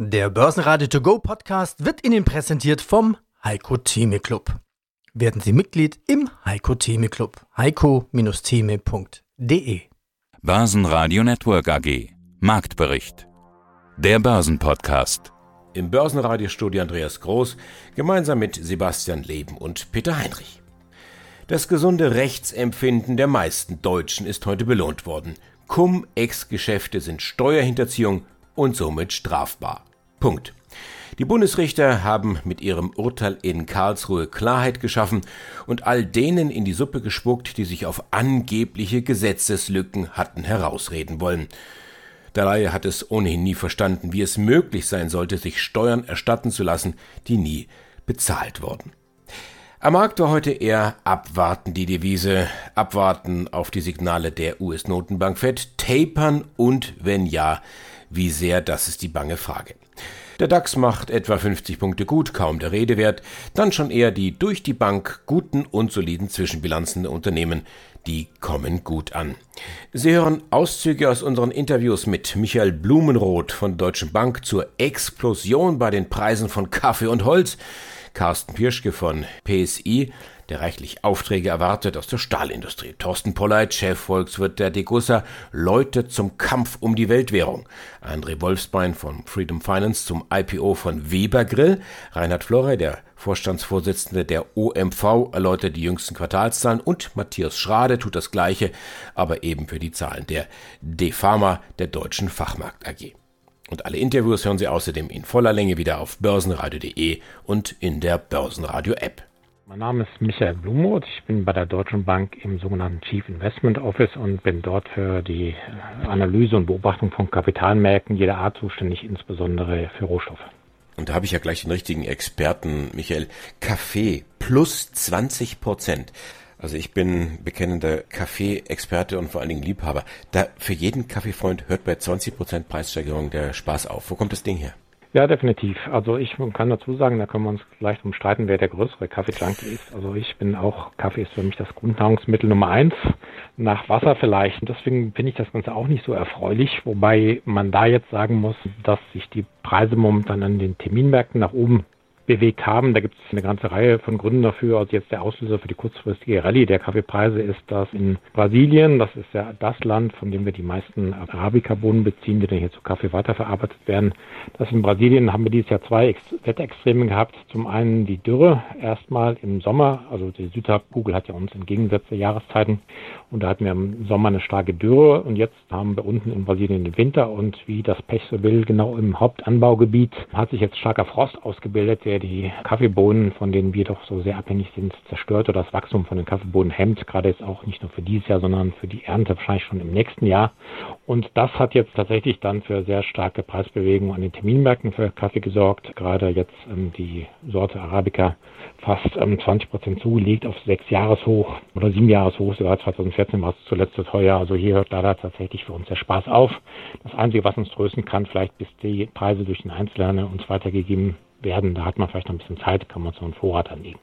Der Börsenradio To Go Podcast wird Ihnen präsentiert vom Heiko Theme Club. Werden Sie Mitglied im Heiko Theme Club. heiko-theme.de Börsenradio Network AG Marktbericht Der Börsenpodcast Im Börsenradiostudio Andreas Groß gemeinsam mit Sebastian Leben und Peter Heinrich. Das gesunde Rechtsempfinden der meisten Deutschen ist heute belohnt worden. Cum-Ex-Geschäfte sind Steuerhinterziehung und somit strafbar. Punkt. Die Bundesrichter haben mit ihrem Urteil in Karlsruhe Klarheit geschaffen und all denen in die Suppe gespuckt, die sich auf angebliche Gesetzeslücken hatten herausreden wollen. Der Laie hat es ohnehin nie verstanden, wie es möglich sein sollte, sich Steuern erstatten zu lassen, die nie bezahlt wurden. Am Markt war heute eher abwarten die Devise, abwarten auf die Signale der US-Notenbank Fed, tapern und wenn ja, wie sehr, das ist die bange Frage. Der DAX macht etwa 50 Punkte gut, kaum der Rede wert, dann schon eher die durch die Bank guten und soliden Zwischenbilanzen der Unternehmen, die kommen gut an. Sie hören Auszüge aus unseren Interviews mit Michael Blumenroth von Deutschen Bank zur Explosion bei den Preisen von Kaffee und Holz, Carsten Pirschke von PSI, der reichlich Aufträge erwartet aus der Stahlindustrie. Thorsten Polleit, Chefvolkswirt der Degussa, läutet zum Kampf um die Weltwährung. André Wolfsbein von Freedom Finance zum IPO von Weber Grill. Reinhard Florey, der Vorstandsvorsitzende der OMV, erläutert die jüngsten Quartalszahlen und Matthias Schrade tut das Gleiche, aber eben für die Zahlen der DeFarma, der Deutschen Fachmarkt AG. Und alle Interviews hören Sie außerdem in voller Länge wieder auf börsenradio.de und in der Börsenradio App. Mein Name ist Michael Blumroth. Ich bin bei der Deutschen Bank im sogenannten Chief Investment Office und bin dort für die Analyse und Beobachtung von Kapitalmärkten jeder Art zuständig, insbesondere für Rohstoffe. Und da habe ich ja gleich den richtigen Experten, Michael. Kaffee plus 20 Prozent. Also ich bin bekennender Kaffee-Experte und vor allen Dingen Liebhaber. Da für jeden Kaffeefreund hört bei 20 Prozent Preissteigerung der Spaß auf. Wo kommt das Ding her? Ja, definitiv. Also ich kann dazu sagen, da können wir uns leicht umstreiten, wer der größere Kaffee-Junkie ist. Also ich bin auch, Kaffee ist für mich das Grundnahrungsmittel Nummer eins, nach Wasser vielleicht. Und deswegen finde ich das Ganze auch nicht so erfreulich, wobei man da jetzt sagen muss, dass sich die Preise momentan an den Terminmärkten nach oben bewegt haben. Da gibt es eine ganze Reihe von Gründen dafür. Also jetzt der Auslöser für die kurzfristige Rallye der Kaffeepreise ist, dass in Brasilien, das ist ja das Land, von dem wir die meisten Arabica-Bohnen beziehen, die dann hier zu Kaffee weiterverarbeitet werden, dass in Brasilien haben wir dieses Jahr zwei Wetterextreme gehabt. Zum einen die Dürre erstmal im Sommer, also die Südhalbkugel hat ja uns entgegengesetzte Jahreszeiten und da hatten wir im Sommer eine starke Dürre und jetzt haben wir unten in Brasilien den Winter und wie das Pech so will, genau im Hauptanbaugebiet hat sich jetzt starker Frost ausgebildet, der die Kaffeebohnen, von denen wir doch so sehr abhängig sind, zerstört oder das Wachstum von den Kaffeebohnen hemmt, gerade jetzt auch nicht nur für dieses Jahr, sondern für die Ernte wahrscheinlich schon im nächsten Jahr. Und das hat jetzt tatsächlich dann für sehr starke Preisbewegungen an den Terminmärkten für Kaffee gesorgt. Gerade jetzt ähm, die Sorte Arabica fast ähm, 20 Prozent zugelegt auf sechs Jahreshoch oder sieben Jahreshoch. Sogar 2014 war es zuletzt so teuer. Also hier hört leider tatsächlich für uns der Spaß auf. Das Einzige, was uns trösten kann, vielleicht bis die Preise durch den Einzelhandel uns weitergegeben werden. Da hat man vielleicht noch ein bisschen Zeit, kann man so einen Vorrat anlegen.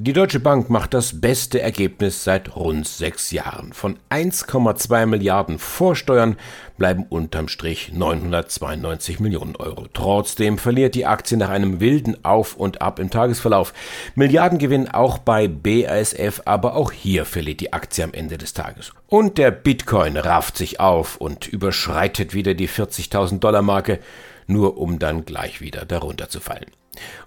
Die Deutsche Bank macht das beste Ergebnis seit rund sechs Jahren. Von 1,2 Milliarden Vorsteuern bleiben unterm Strich 992 Millionen Euro. Trotzdem verliert die Aktie nach einem wilden Auf und Ab im Tagesverlauf. Milliardengewinn auch bei BASF, aber auch hier verliert die Aktie am Ende des Tages. Und der Bitcoin rafft sich auf und überschreitet wieder die 40.000 Dollar Marke, nur um dann gleich wieder darunter zu fallen.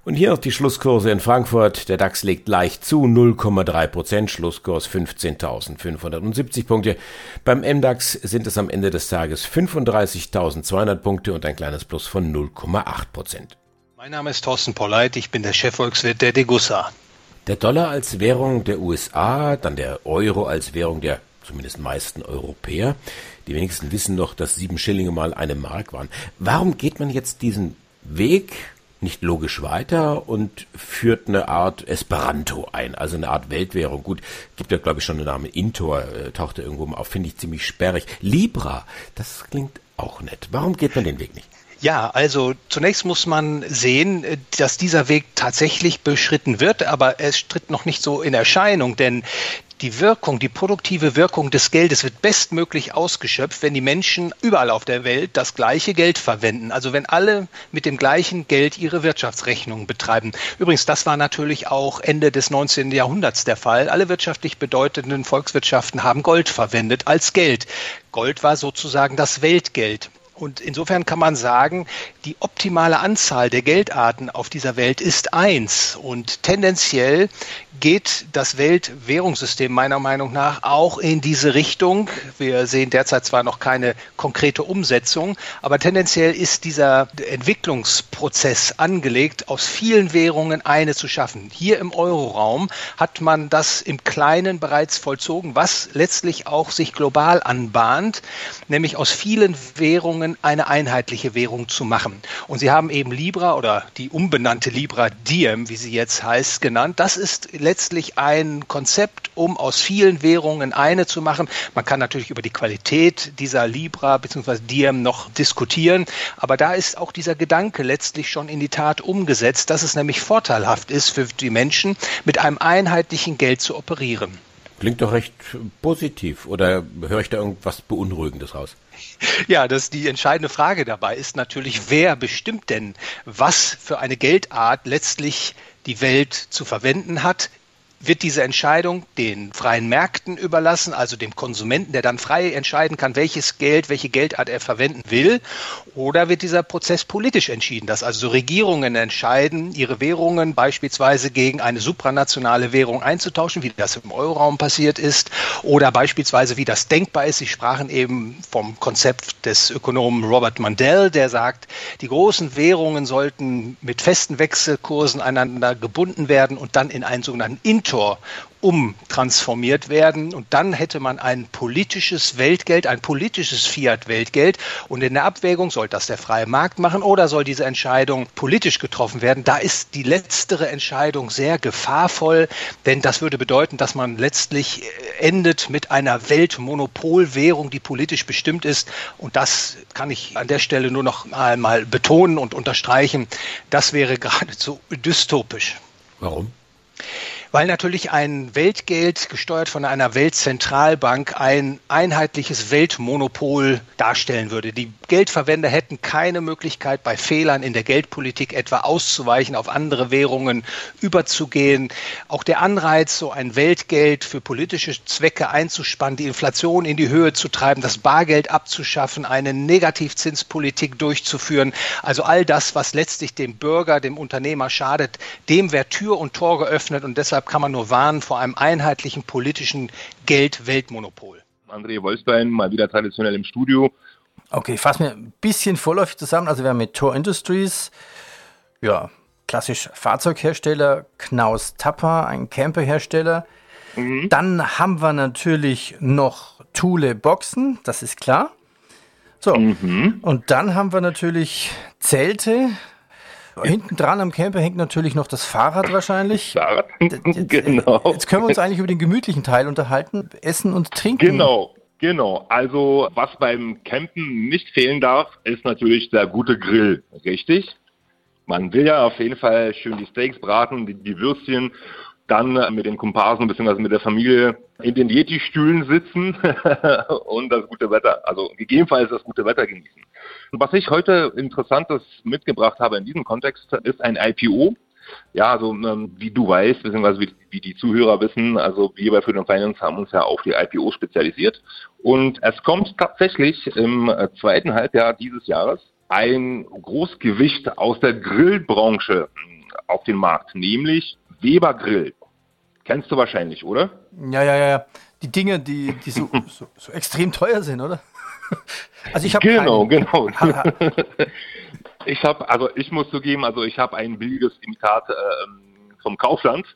Und hier noch die Schlusskurse in Frankfurt. Der DAX legt leicht zu, 0,3 Prozent, Schlusskurs 15.570 Punkte. Beim MDAX sind es am Ende des Tages 35.200 Punkte und ein kleines Plus von 0,8 Prozent. Mein Name ist Thorsten Polleit, ich bin der Chefvolkswirt der Degussa. Der Dollar als Währung der USA, dann der Euro als Währung der zumindest meisten Europäer. Die wenigsten wissen noch, dass sieben Schillinge mal eine Mark waren. Warum geht man jetzt diesen Weg nicht logisch weiter und führt eine Art Esperanto ein, also eine Art Weltwährung. Gut, gibt ja glaube ich schon den Namen Intor, äh, taucht er irgendwo mal auf, finde ich ziemlich sperrig. Libra, das klingt auch nett. Warum geht man den Weg nicht? Ja, also zunächst muss man sehen, dass dieser Weg tatsächlich beschritten wird, aber es tritt noch nicht so in Erscheinung, denn die Wirkung, die produktive Wirkung des Geldes wird bestmöglich ausgeschöpft, wenn die Menschen überall auf der Welt das gleiche Geld verwenden. Also wenn alle mit dem gleichen Geld ihre Wirtschaftsrechnungen betreiben. Übrigens, das war natürlich auch Ende des 19. Jahrhunderts der Fall. Alle wirtschaftlich bedeutenden Volkswirtschaften haben Gold verwendet als Geld. Gold war sozusagen das Weltgeld. Und insofern kann man sagen, die optimale Anzahl der Geldarten auf dieser Welt ist eins. Und tendenziell geht das Weltwährungssystem meiner Meinung nach auch in diese Richtung. Wir sehen derzeit zwar noch keine konkrete Umsetzung, aber tendenziell ist dieser Entwicklungsprozess angelegt, aus vielen Währungen eine zu schaffen. Hier im Euroraum hat man das im Kleinen bereits vollzogen, was letztlich auch sich global anbahnt, nämlich aus vielen Währungen Währungen eine einheitliche Währung zu machen. Und Sie haben eben Libra oder die umbenannte Libra Diem, wie sie jetzt heißt, genannt. Das ist letztlich ein Konzept, um aus vielen Währungen eine zu machen. Man kann natürlich über die Qualität dieser Libra bzw. Diem noch diskutieren, aber da ist auch dieser Gedanke letztlich schon in die Tat umgesetzt, dass es nämlich vorteilhaft ist für die Menschen, mit einem einheitlichen Geld zu operieren. Klingt doch recht positiv. Oder höre ich da irgendwas Beunruhigendes raus? Ja, das die entscheidende Frage dabei ist natürlich, wer bestimmt denn, was für eine Geldart letztlich die Welt zu verwenden hat wird diese Entscheidung den freien Märkten überlassen, also dem Konsumenten, der dann frei entscheiden kann, welches Geld, welche Geldart er verwenden will, oder wird dieser Prozess politisch entschieden, dass also Regierungen entscheiden, ihre Währungen beispielsweise gegen eine supranationale Währung einzutauschen, wie das im Euroraum passiert ist, oder beispielsweise wie das denkbar ist. Sie sprachen eben vom Konzept des Ökonomen Robert Mandel, der sagt, die großen Währungen sollten mit festen Wechselkursen einander gebunden werden und dann in einen sogenannten Sektor umtransformiert werden. Und dann hätte man ein politisches Weltgeld, ein politisches Fiat-Weltgeld. Und in der Abwägung, soll das der freie Markt machen oder soll diese Entscheidung politisch getroffen werden? Da ist die letztere Entscheidung sehr gefahrvoll, denn das würde bedeuten, dass man letztlich endet mit einer Weltmonopolwährung, die politisch bestimmt ist. Und das kann ich an der Stelle nur noch einmal betonen und unterstreichen. Das wäre geradezu dystopisch. Warum? Weil natürlich ein Weltgeld gesteuert von einer Weltzentralbank ein einheitliches Weltmonopol darstellen würde. Die Geldverwender hätten keine Möglichkeit, bei Fehlern in der Geldpolitik etwa auszuweichen, auf andere Währungen überzugehen. Auch der Anreiz, so ein Weltgeld für politische Zwecke einzuspannen, die Inflation in die Höhe zu treiben, das Bargeld abzuschaffen, eine Negativzinspolitik durchzuführen, also all das, was letztlich dem Bürger, dem Unternehmer schadet, dem wäre Tür und Tor geöffnet und deshalb Deshalb kann man nur warnen vor einem einheitlichen politischen Geld-Weltmonopol. André Wolfstein, mal wieder traditionell im Studio. Okay, fassen wir ein bisschen vorläufig zusammen. Also wir haben mit Tor Industries, ja, klassisch Fahrzeughersteller, Knaus Tapper, ein Camperhersteller. Mhm. Dann haben wir natürlich noch Thule Boxen, das ist klar. So, mhm. und dann haben wir natürlich Zelte, Hinten dran am Camper hängt natürlich noch das Fahrrad wahrscheinlich. Fahrrad, genau. Jetzt können wir uns eigentlich über den gemütlichen Teil unterhalten, Essen und Trinken. Genau, genau. Also was beim Campen nicht fehlen darf, ist natürlich der gute Grill, richtig? Man will ja auf jeden Fall schön die Steaks braten, die, die Würstchen dann mit den Komparsen bzw. mit der Familie in den Yeti-Stühlen sitzen und das gute Wetter, also gegebenenfalls das gute Wetter genießen. Was ich heute Interessantes mitgebracht habe in diesem Kontext, ist ein IPO. Ja, also ähm, wie du weißt, beziehungsweise wie, wie die Zuhörer wissen, also wir bei Freedom Finance haben uns ja auf die IPO spezialisiert. Und es kommt tatsächlich im äh, zweiten Halbjahr dieses Jahres ein Großgewicht aus der Grillbranche hm, auf den Markt, nämlich Weber Grill. Kennst du wahrscheinlich, oder? Ja, ja, ja. Die Dinge, die, die so, so, so extrem teuer sind, oder? Also ich habe genau, keinen. genau. ich habe, also ich muss zugeben, also ich habe ein billiges Imitat äh, vom Kaufland.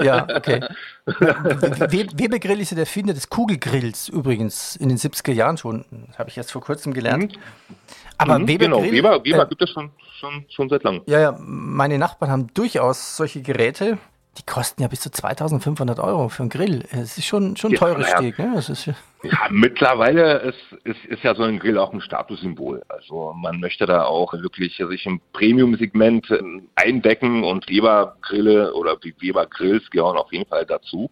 Ja, okay. Weber Grill ist ja der Finder des Kugelgrills übrigens in den 70er Jahren schon. Das habe ich erst vor kurzem gelernt. Mhm. Aber mhm, Weber genau, Grill, Weber, Weber äh, gibt es schon, schon, schon seit langem. Ja, ja, meine Nachbarn haben durchaus solche Geräte die kosten ja bis zu 2500 Euro für einen Grill. Es ist schon, schon ein teures ja, Steg. Ne? Das ist ja, mittlerweile ist, ist, ist ja so ein Grill auch ein Statussymbol. Also man möchte da auch wirklich sich im Premium-Segment ähm, eindecken und Weber-Grille oder Weber-Grills gehören auf jeden Fall dazu.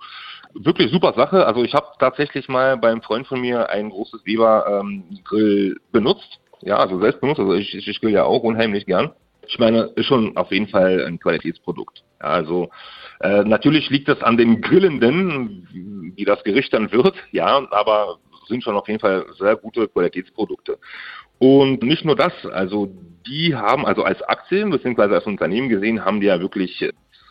Wirklich super Sache. Also ich habe tatsächlich mal beim Freund von mir ein großes Weber-Grill ähm, benutzt. Ja, also selbst benutzt. Also ich, ich grill ja auch unheimlich gern. Ich meine, ist schon auf jeden Fall ein Qualitätsprodukt. Also äh, natürlich liegt es an den Grillenden, wie das Gericht dann wird, ja, aber sind schon auf jeden Fall sehr gute Qualitätsprodukte. Und nicht nur das, also die haben, also als Aktien bzw. als Unternehmen gesehen, haben die ja wirklich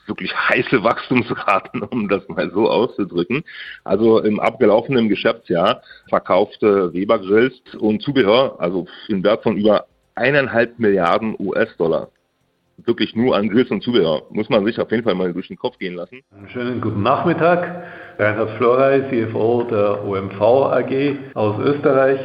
wirklich heiße Wachstumsraten, um das mal so auszudrücken. Also im abgelaufenen Geschäftsjahr verkaufte Weber Grills und Zubehör, also im Wert von über eineinhalb Milliarden US-Dollar wirklich nur an Grills und Zubehör. Muss man sich auf jeden Fall mal durch den Kopf gehen lassen. Einen schönen guten Nachmittag. Reinhard Florey, CFO der OMV AG aus Österreich.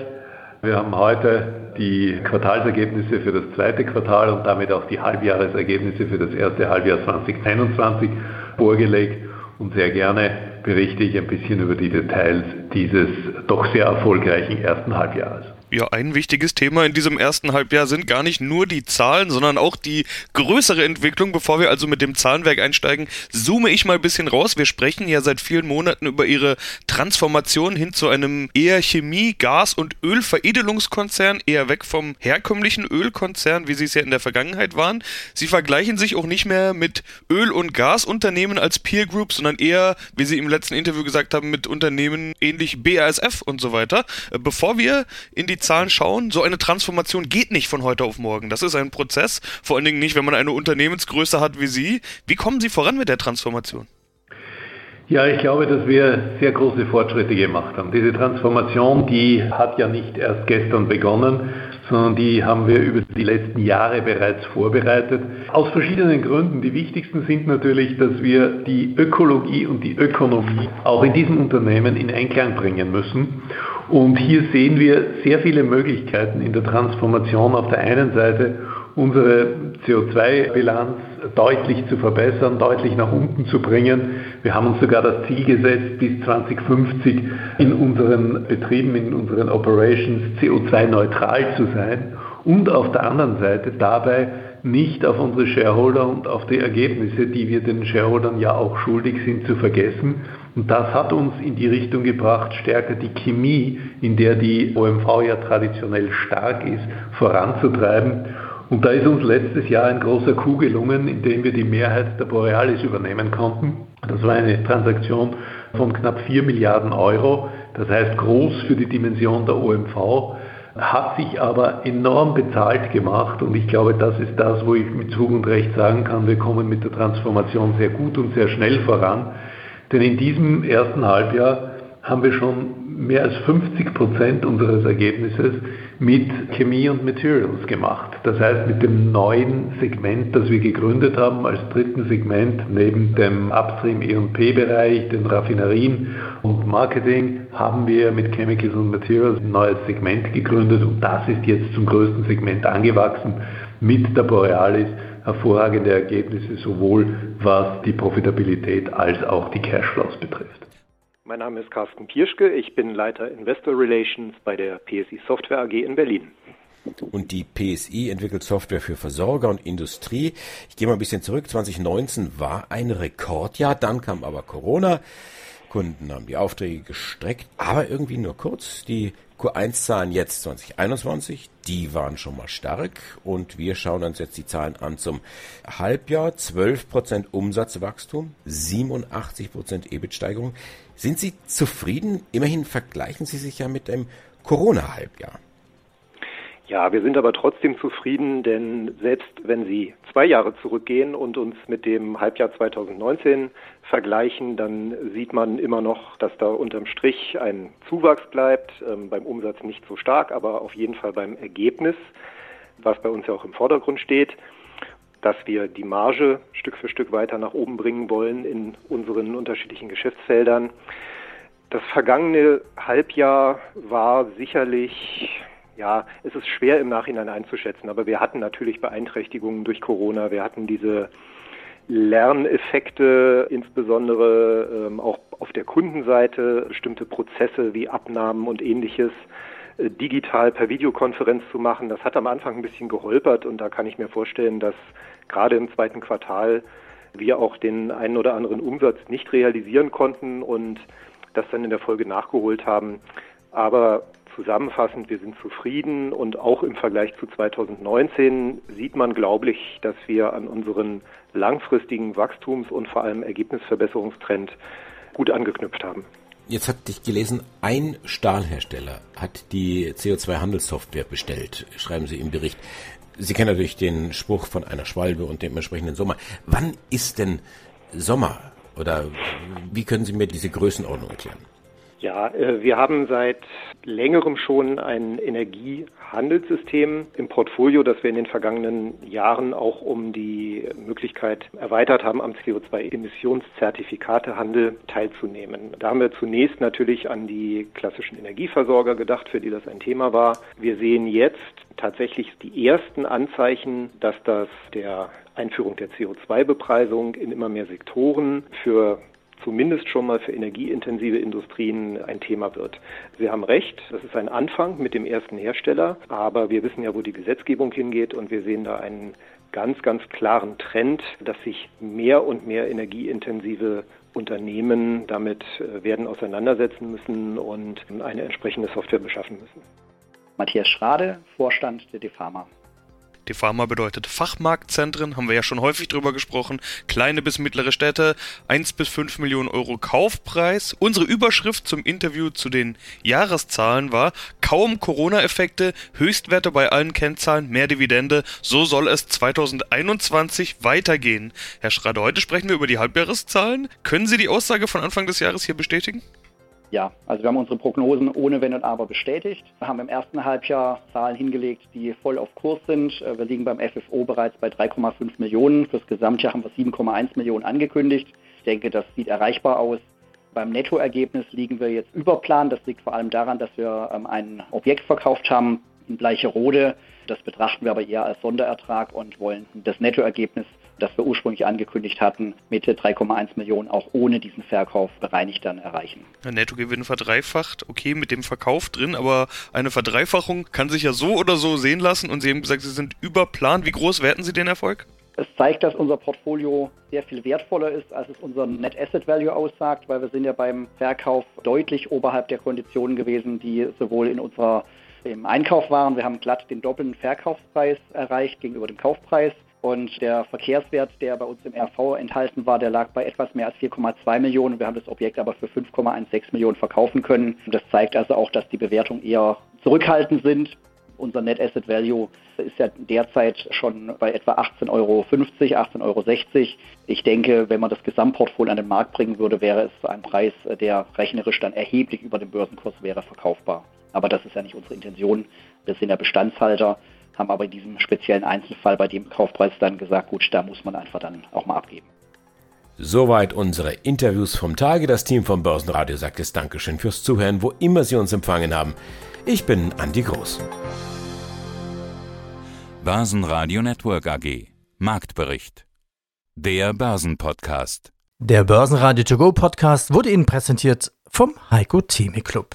Wir haben heute die Quartalsergebnisse für das zweite Quartal und damit auch die Halbjahresergebnisse für das erste Halbjahr 2021 vorgelegt und sehr gerne berichte ich ein bisschen über die Details dieses doch sehr erfolgreichen ersten Halbjahres. Ja, ein wichtiges Thema in diesem ersten Halbjahr sind gar nicht nur die Zahlen, sondern auch die größere Entwicklung. Bevor wir also mit dem Zahlenwerk einsteigen, zoome ich mal ein bisschen raus. Wir sprechen ja seit vielen Monaten über ihre Transformation hin zu einem eher Chemie-, Gas- und Ölveredelungskonzern, eher weg vom herkömmlichen Ölkonzern, wie sie es ja in der Vergangenheit waren. Sie vergleichen sich auch nicht mehr mit Öl- und Gasunternehmen als Peer Group, sondern eher, wie Sie im letzten Interview gesagt haben, mit Unternehmen ähnlich BASF und so weiter. Bevor wir in die Zahlen schauen, so eine Transformation geht nicht von heute auf morgen. Das ist ein Prozess, vor allen Dingen nicht, wenn man eine Unternehmensgröße hat wie Sie. Wie kommen Sie voran mit der Transformation? Ja, ich glaube, dass wir sehr große Fortschritte gemacht haben. Diese Transformation, die hat ja nicht erst gestern begonnen, sondern die haben wir über die letzten Jahre bereits vorbereitet. Aus verschiedenen Gründen. Die wichtigsten sind natürlich, dass wir die Ökologie und die Ökonomie auch in diesem Unternehmen in Einklang bringen müssen. Und hier sehen wir sehr viele Möglichkeiten in der Transformation. Auf der einen Seite unsere CO2-Bilanz deutlich zu verbessern, deutlich nach unten zu bringen. Wir haben uns sogar das Ziel gesetzt, bis 2050 in unseren Betrieben, in unseren Operations CO2-neutral zu sein und auf der anderen Seite dabei nicht auf unsere Shareholder und auf die Ergebnisse, die wir den Shareholdern ja auch schuldig sind, zu vergessen. Und das hat uns in die Richtung gebracht, stärker die Chemie, in der die OMV ja traditionell stark ist, voranzutreiben. Und da ist uns letztes Jahr ein großer Coup gelungen, indem wir die Mehrheit der Borealis übernehmen konnten. Das war eine Transaktion von knapp 4 Milliarden Euro, das heißt groß für die Dimension der OMV, hat sich aber enorm bezahlt gemacht und ich glaube, das ist das, wo ich mit Zug und Recht sagen kann, wir kommen mit der Transformation sehr gut und sehr schnell voran. Denn in diesem ersten Halbjahr haben wir schon mehr als 50 Prozent unseres Ergebnisses mit Chemie und Materials gemacht. Das heißt, mit dem neuen Segment, das wir gegründet haben, als dritten Segment neben dem Upstream E&P-Bereich, den Raffinerien und Marketing, haben wir mit Chemicals und Materials ein neues Segment gegründet und das ist jetzt zum größten Segment angewachsen mit der Borealis hervorragende Ergebnisse, sowohl was die Profitabilität als auch die Cashflows betrifft. Mein Name ist Carsten Pirschke, ich bin Leiter Investor Relations bei der PSI Software AG in Berlin. Und die PSI entwickelt Software für Versorger und Industrie. Ich gehe mal ein bisschen zurück. 2019 war ein Rekordjahr, dann kam aber Corona. Kunden haben die Aufträge gestreckt, aber irgendwie nur kurz. Die Q1-Zahlen jetzt 2021, die waren schon mal stark und wir schauen uns jetzt die Zahlen an zum Halbjahr. 12% Umsatzwachstum, 87% EBIT-Steigerung. Sind Sie zufrieden? Immerhin vergleichen Sie sich ja mit dem Corona-Halbjahr. Ja, wir sind aber trotzdem zufrieden, denn selbst wenn Sie zwei Jahre zurückgehen und uns mit dem Halbjahr 2019 vergleichen, dann sieht man immer noch, dass da unterm Strich ein Zuwachs bleibt, ähm, beim Umsatz nicht so stark, aber auf jeden Fall beim Ergebnis, was bei uns ja auch im Vordergrund steht, dass wir die Marge Stück für Stück weiter nach oben bringen wollen in unseren unterschiedlichen Geschäftsfeldern. Das vergangene Halbjahr war sicherlich ja, es ist schwer im Nachhinein einzuschätzen, aber wir hatten natürlich Beeinträchtigungen durch Corona. Wir hatten diese Lerneffekte, insbesondere ähm, auch auf der Kundenseite, bestimmte Prozesse wie Abnahmen und ähnliches äh, digital per Videokonferenz zu machen. Das hat am Anfang ein bisschen geholpert und da kann ich mir vorstellen, dass gerade im zweiten Quartal wir auch den einen oder anderen Umsatz nicht realisieren konnten und das dann in der Folge nachgeholt haben. Aber zusammenfassend, wir sind zufrieden und auch im Vergleich zu 2019 sieht man, glaube ich, dass wir an unseren langfristigen Wachstums- und vor allem Ergebnisverbesserungstrend gut angeknüpft haben. Jetzt hatte ich gelesen, ein Stahlhersteller hat die CO2-Handelssoftware bestellt, schreiben Sie im Bericht. Sie kennen natürlich den Spruch von einer Schwalbe und dem entsprechenden Sommer. Wann ist denn Sommer? Oder wie können Sie mir diese Größenordnung erklären? Ja, äh, wir haben seit längerem schon ein Energiehandelssystem im Portfolio, das wir in den vergangenen Jahren auch um die Möglichkeit erweitert haben, am CO2-Emissionszertifikatehandel teilzunehmen. Da haben wir zunächst natürlich an die klassischen Energieversorger gedacht, für die das ein Thema war. Wir sehen jetzt tatsächlich die ersten Anzeichen, dass das der Einführung der CO2-Bepreisung in immer mehr Sektoren für zumindest schon mal für energieintensive Industrien ein Thema wird. Sie haben recht, das ist ein Anfang mit dem ersten Hersteller, aber wir wissen ja, wo die Gesetzgebung hingeht und wir sehen da einen ganz, ganz klaren Trend, dass sich mehr und mehr energieintensive Unternehmen damit äh, werden auseinandersetzen müssen und eine entsprechende Software beschaffen müssen. Matthias Schrade, Vorstand der DeFarma. Die Pharma bedeutet Fachmarktzentren, haben wir ja schon häufig drüber gesprochen. Kleine bis mittlere Städte, 1 bis 5 Millionen Euro Kaufpreis. Unsere Überschrift zum Interview zu den Jahreszahlen war kaum Corona-Effekte, Höchstwerte bei allen Kennzahlen, mehr Dividende. So soll es 2021 weitergehen. Herr Schrader, heute sprechen wir über die Halbjahreszahlen. Können Sie die Aussage von Anfang des Jahres hier bestätigen? Ja, also wir haben unsere Prognosen ohne Wenn und Aber bestätigt. Wir haben im ersten Halbjahr Zahlen hingelegt, die voll auf Kurs sind. Äh, wir liegen beim FFO bereits bei 3,5 Millionen. Fürs Gesamtjahr haben wir 7,1 Millionen angekündigt. Ich denke, das sieht erreichbar aus. Beim Nettoergebnis liegen wir jetzt über Plan. Das liegt vor allem daran, dass wir ähm, ein Objekt verkauft haben in Bleicherode. Das betrachten wir aber eher als Sonderertrag und wollen das Nettoergebnis das wir ursprünglich angekündigt hatten, mit 3,1 Millionen auch ohne diesen Verkauf bereinigt dann erreichen. Der Nettogewinn verdreifacht, okay, mit dem Verkauf drin, aber eine Verdreifachung kann sich ja so oder so sehen lassen und Sie haben gesagt, Sie sind überplant. Wie groß werten Sie den Erfolg? Es zeigt, dass unser Portfolio sehr viel wertvoller ist, als es unser Net Asset Value aussagt, weil wir sind ja beim Verkauf deutlich oberhalb der Konditionen gewesen, die sowohl in unserer im Einkauf waren. Wir haben glatt den doppelten Verkaufspreis erreicht gegenüber dem Kaufpreis. Und der Verkehrswert, der bei uns im RV enthalten war, der lag bei etwas mehr als 4,2 Millionen. Wir haben das Objekt aber für 5,16 Millionen verkaufen können. Das zeigt also auch, dass die Bewertungen eher zurückhaltend sind. Unser Net Asset Value ist ja derzeit schon bei etwa 18,50 Euro, 18,60 Euro. Ich denke, wenn man das Gesamtportfolio an den Markt bringen würde, wäre es ein Preis, der rechnerisch dann erheblich über dem Börsenkurs wäre, verkaufbar. Aber das ist ja nicht unsere Intention. Wir sind ja Bestandshalter haben aber in diesem speziellen Einzelfall bei dem Kaufpreis dann gesagt, gut, da muss man einfach dann auch mal abgeben. Soweit unsere Interviews vom Tage. Das Team vom Börsenradio sagt es Dankeschön fürs Zuhören, wo immer Sie uns empfangen haben. Ich bin Andi Groß. Börsenradio Network AG. Marktbericht. Der Börsenpodcast. Der Börsenradio To Go Podcast wurde Ihnen präsentiert vom Heiko Theme Club